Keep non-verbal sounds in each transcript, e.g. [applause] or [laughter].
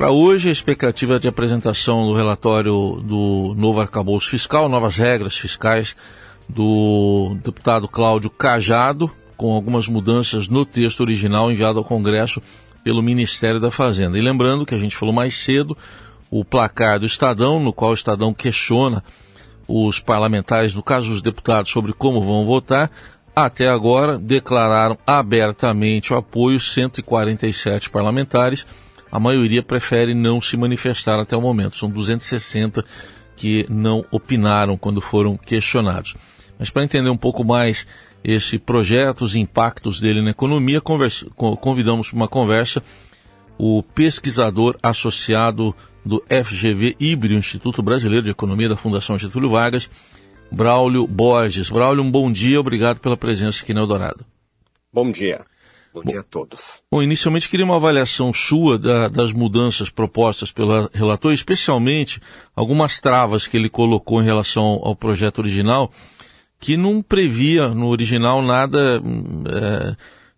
Para hoje, a expectativa de apresentação do relatório do novo arcabouço fiscal, novas regras fiscais do deputado Cláudio Cajado, com algumas mudanças no texto original enviado ao Congresso pelo Ministério da Fazenda. E lembrando que a gente falou mais cedo, o placar do Estadão, no qual o Estadão questiona os parlamentares, no caso os deputados, sobre como vão votar, até agora declararam abertamente o apoio 147 parlamentares. A maioria prefere não se manifestar até o momento. São 260 que não opinaram quando foram questionados. Mas para entender um pouco mais esse projeto, os impactos dele na economia, convidamos para uma conversa o pesquisador associado do FGV Híbrido, Instituto Brasileiro de Economia da Fundação Getúlio Vargas, Braulio Borges. Braulio, um bom dia, obrigado pela presença aqui no Eldorado. Bom dia. Bom dia a todos. Bom, inicialmente queria uma avaliação sua da, das mudanças propostas pelo relator, especialmente algumas travas que ele colocou em relação ao projeto original, que não previa no original nada,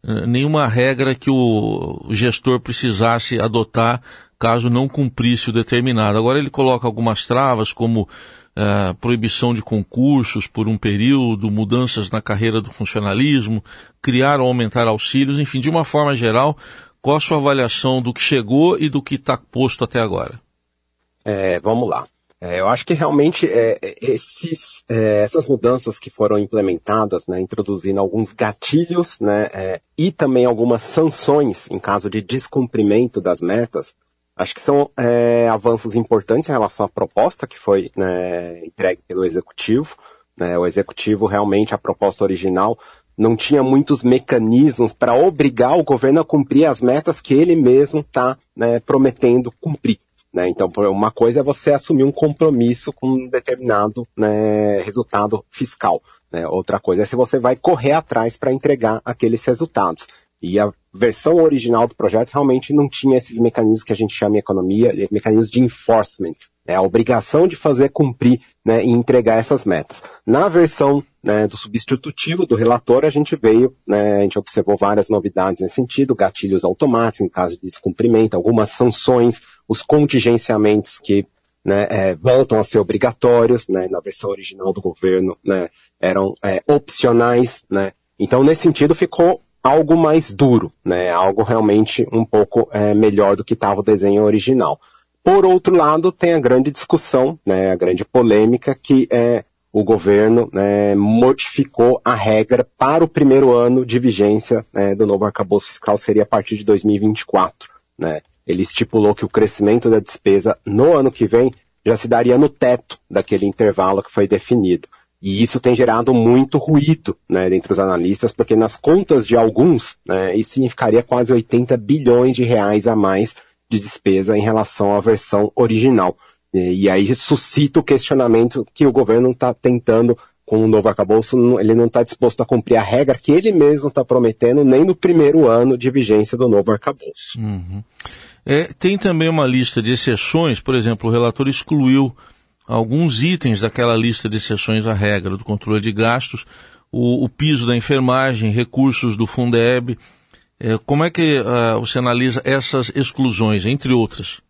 é, nenhuma regra que o gestor precisasse adotar caso não cumprisse o determinado. Agora ele coloca algumas travas, como uh, proibição de concursos por um período, mudanças na carreira do funcionalismo, criar ou aumentar auxílios, enfim, de uma forma geral, qual a sua avaliação do que chegou e do que está posto até agora? É, vamos lá. É, eu acho que realmente é, esses, é, essas mudanças que foram implementadas, né, introduzindo alguns gatilhos né, é, e também algumas sanções em caso de descumprimento das metas, Acho que são é, avanços importantes em relação à proposta que foi né, entregue pelo Executivo. Né, o Executivo realmente, a proposta original, não tinha muitos mecanismos para obrigar o governo a cumprir as metas que ele mesmo está né, prometendo cumprir. Né? Então, uma coisa é você assumir um compromisso com um determinado né, resultado fiscal. Né? Outra coisa é se você vai correr atrás para entregar aqueles resultados. E a versão original do projeto realmente não tinha esses mecanismos que a gente chama em economia, mecanismos de enforcement, né, a obrigação de fazer cumprir né, e entregar essas metas. Na versão né, do substitutivo do relator, a gente veio, né, a gente observou várias novidades nesse sentido, gatilhos automáticos em caso de descumprimento, algumas sanções, os contingenciamentos que né, é, voltam a ser obrigatórios, né, na versão original do governo, né, eram é, opcionais, né, então, nesse sentido, ficou algo mais duro, né? Algo realmente um pouco é, melhor do que estava o desenho original. Por outro lado, tem a grande discussão, né, a grande polêmica que é o governo né, modificou a regra para o primeiro ano de vigência né, do novo arcabouço fiscal seria a partir de 2024. Né? Ele estipulou que o crescimento da despesa no ano que vem já se daria no teto daquele intervalo que foi definido. E isso tem gerado muito ruído né, entre os analistas, porque nas contas de alguns, né, isso significaria quase 80 bilhões de reais a mais de despesa em relação à versão original. E, e aí suscita o questionamento que o governo está tentando com o novo arcabouço, ele não está disposto a cumprir a regra que ele mesmo está prometendo nem no primeiro ano de vigência do novo arcabouço. Uhum. É, tem também uma lista de exceções, por exemplo, o relator excluiu alguns itens daquela lista de exceções à regra do controle de gastos, o, o piso da enfermagem, recursos do Fundeb. É, como é que uh, você analisa essas exclusões, entre outras?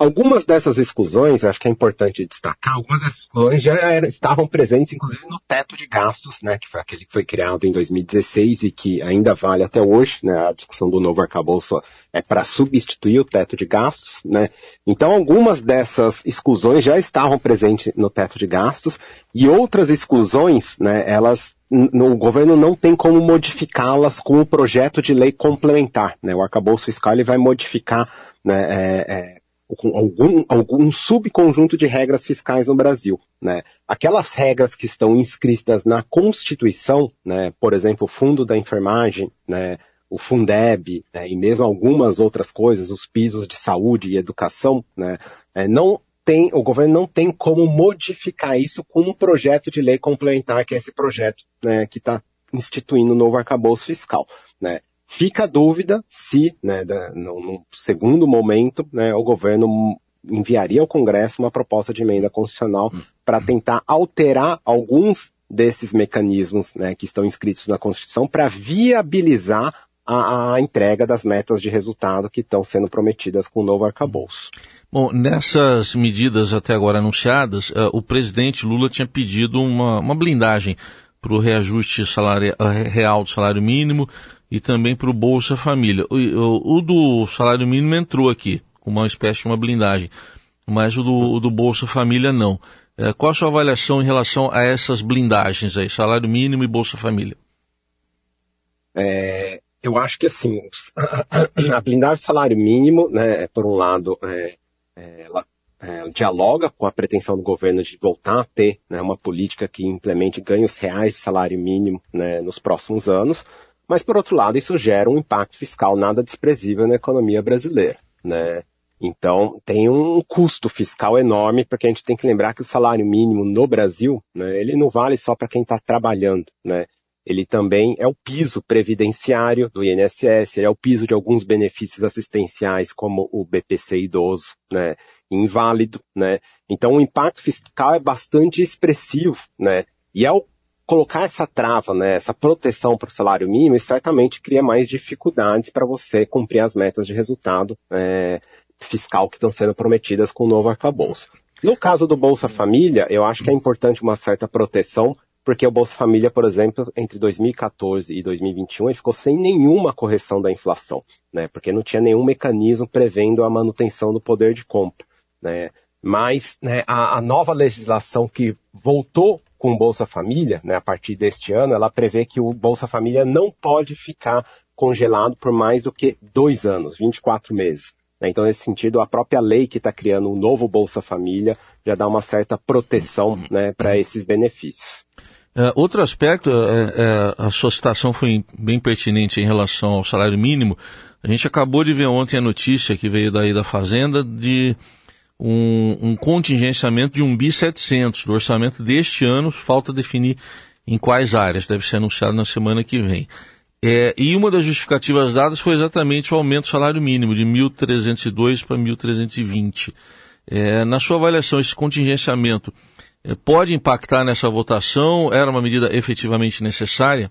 Algumas dessas exclusões, acho que é importante destacar, algumas dessas exclusões já era, estavam presentes, inclusive, no teto de gastos, né, que foi aquele que foi criado em 2016 e que ainda vale até hoje, né, a discussão do novo arcabouço é para substituir o teto de gastos, né. Então, algumas dessas exclusões já estavam presentes no teto de gastos e outras exclusões, né, elas o governo não tem como modificá-las com o projeto de lei complementar. Né? O arcabouço fiscal ele vai modificar né, é, é, com algum, algum subconjunto de regras fiscais no Brasil. Né? Aquelas regras que estão inscritas na Constituição, né, por exemplo, o Fundo da Enfermagem, né, o Fundeb né, e mesmo algumas outras coisas, os pisos de saúde e educação, né, é, não tem, o governo não tem como modificar isso com um projeto de lei complementar, que é esse projeto né, que está instituindo o novo arcabouço fiscal. Né? Fica a dúvida se, né, no, no segundo momento, né, o governo enviaria ao Congresso uma proposta de emenda constitucional hum. para tentar alterar alguns desses mecanismos né, que estão inscritos na Constituição para viabilizar a, a entrega das metas de resultado que estão sendo prometidas com o novo arcabouço. Bom, nessas medidas até agora anunciadas, uh, o presidente Lula tinha pedido uma, uma blindagem para o reajuste salário, uh, real do salário mínimo e também para o Bolsa Família. O, o, o, do salário mínimo entrou aqui, com uma espécie de uma blindagem, mas o do, o do Bolsa Família não. Uh, qual a sua avaliação em relação a essas blindagens aí, salário mínimo e Bolsa Família? É, eu acho que assim, [clears throat] a blindagem do salário mínimo, né, por um lado, é, é, ela é, dialoga com a pretensão do governo de voltar a ter né, uma política que implemente ganhos reais de salário mínimo né, nos próximos anos, mas por outro lado isso gera um impacto fiscal nada desprezível na economia brasileira. Né? Então tem um custo fiscal enorme, porque a gente tem que lembrar que o salário mínimo no Brasil, né, ele não vale só para quem está trabalhando, né? ele também é o piso previdenciário do INSS, ele é o piso de alguns benefícios assistenciais, como o BPC idoso, né, inválido, né. Então o impacto fiscal é bastante expressivo, né. E ao colocar essa trava, né, essa proteção para o salário mínimo, certamente cria mais dificuldades para você cumprir as metas de resultado é, fiscal que estão sendo prometidas com o novo arcabouço. No caso do Bolsa Família, eu acho que é importante uma certa proteção porque o Bolsa Família, por exemplo, entre 2014 e 2021, ele ficou sem nenhuma correção da inflação, né? Porque não tinha nenhum mecanismo prevendo a manutenção do poder de compra, né? Mas né, a, a, nova legislação que voltou com o Bolsa Família, né, a partir deste ano, ela prevê que o Bolsa Família não pode ficar congelado por mais do que dois anos, 24 meses. Né? Então, nesse sentido, a própria lei que está criando um novo Bolsa Família já dá uma certa proteção né, para esses benefícios. Uh, outro aspecto, uh, uh, a sua citação foi bem pertinente em relação ao salário mínimo. A gente acabou de ver ontem a notícia que veio daí da Fazenda de um, um contingenciamento de um bi 700 do orçamento deste ano. Falta definir em quais áreas, deve ser anunciado na semana que vem. É, e uma das justificativas dadas foi exatamente o aumento do salário mínimo de 1.302 para 1.320. É, na sua avaliação, esse contingenciamento eh, pode impactar nessa votação? Era uma medida efetivamente necessária?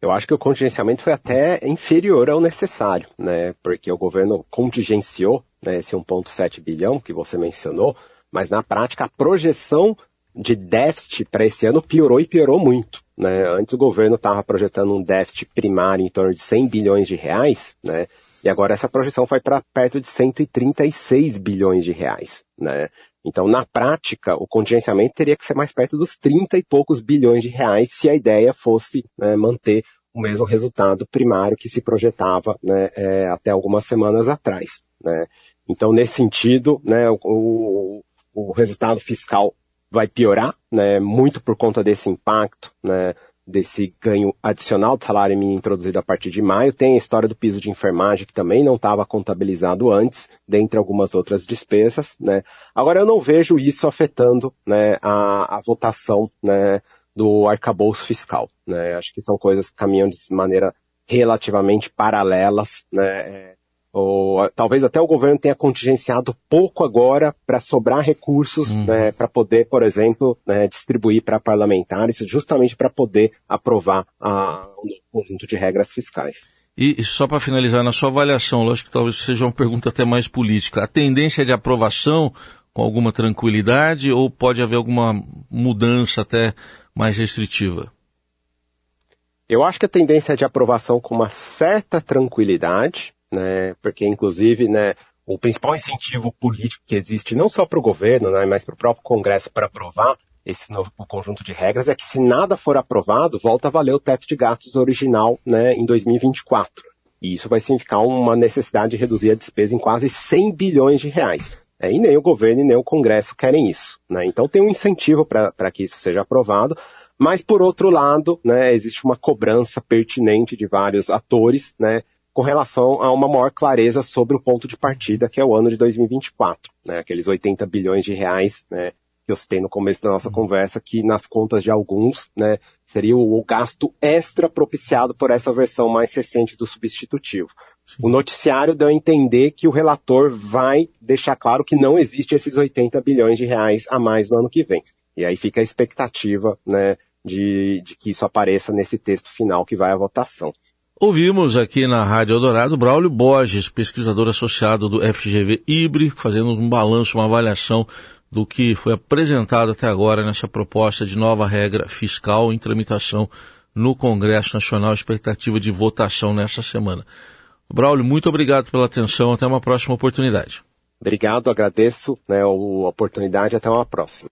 Eu acho que o contingenciamento foi até inferior ao necessário, né? Porque o governo contingenciou né, esse 1,7 bilhão que você mencionou, mas na prática a projeção de déficit para esse ano piorou e piorou muito. Né? Antes o governo estava projetando um déficit primário em torno de 100 bilhões de reais, né? E agora essa projeção foi para perto de 136 bilhões de reais, né? Então, na prática, o contingenciamento teria que ser mais perto dos 30 e poucos bilhões de reais se a ideia fosse né, manter o mesmo resultado primário que se projetava né, é, até algumas semanas atrás. Né? Então, nesse sentido, né, o, o, resultado fiscal vai piorar, né, muito por conta desse impacto né, desse ganho adicional de salário mínimo introduzido a partir de maio. Tem a história do piso de enfermagem, que também não estava contabilizado antes, dentre algumas outras despesas. Né? Agora, eu não vejo isso afetando né, a, a votação né, do arcabouço fiscal. Né? Acho que são coisas que caminham de maneira relativamente paralelas. Né? Ou, talvez até o governo tenha contingenciado pouco agora para sobrar recursos uhum. né, para poder, por exemplo, né, distribuir para parlamentares, justamente para poder aprovar a, um conjunto de regras fiscais. E só para finalizar, na sua avaliação, lógico que talvez seja uma pergunta até mais política, a tendência de aprovação com alguma tranquilidade ou pode haver alguma mudança até mais restritiva? Eu acho que a tendência é de aprovação com uma certa tranquilidade, né? Porque inclusive, né, o principal incentivo político que existe não só para o governo, né, mas para o próprio Congresso para aprovar esse novo conjunto de regras é que se nada for aprovado, volta a valer o teto de gastos original, né, em 2024. E isso vai significar uma necessidade de reduzir a despesa em quase 100 bilhões de reais. É, e nem o governo e nem o Congresso querem isso. Né? Então tem um incentivo para que isso seja aprovado, mas por outro lado, né, existe uma cobrança pertinente de vários atores, né, com relação a uma maior clareza sobre o ponto de partida, que é o ano de 2024, né? Aqueles 80 bilhões de reais, né? Que eu citei no começo da nossa uhum. conversa, que nas contas de alguns, né? Seria o, gasto extra propiciado por essa versão mais recente do substitutivo. Sim. O noticiário deu a entender que o relator vai deixar claro que não existe esses 80 bilhões de reais a mais no ano que vem. E aí fica a expectativa, né? De, de que isso apareça nesse texto final que vai à votação. Ouvimos aqui na Rádio Eldorado Braulio Borges, pesquisador associado do FGV IBRE, fazendo um balanço, uma avaliação do que foi apresentado até agora nessa proposta de nova regra fiscal em tramitação no Congresso Nacional, expectativa de votação nessa semana. Braulio, muito obrigado pela atenção, até uma próxima oportunidade. Obrigado, agradeço né, a oportunidade, até uma próxima.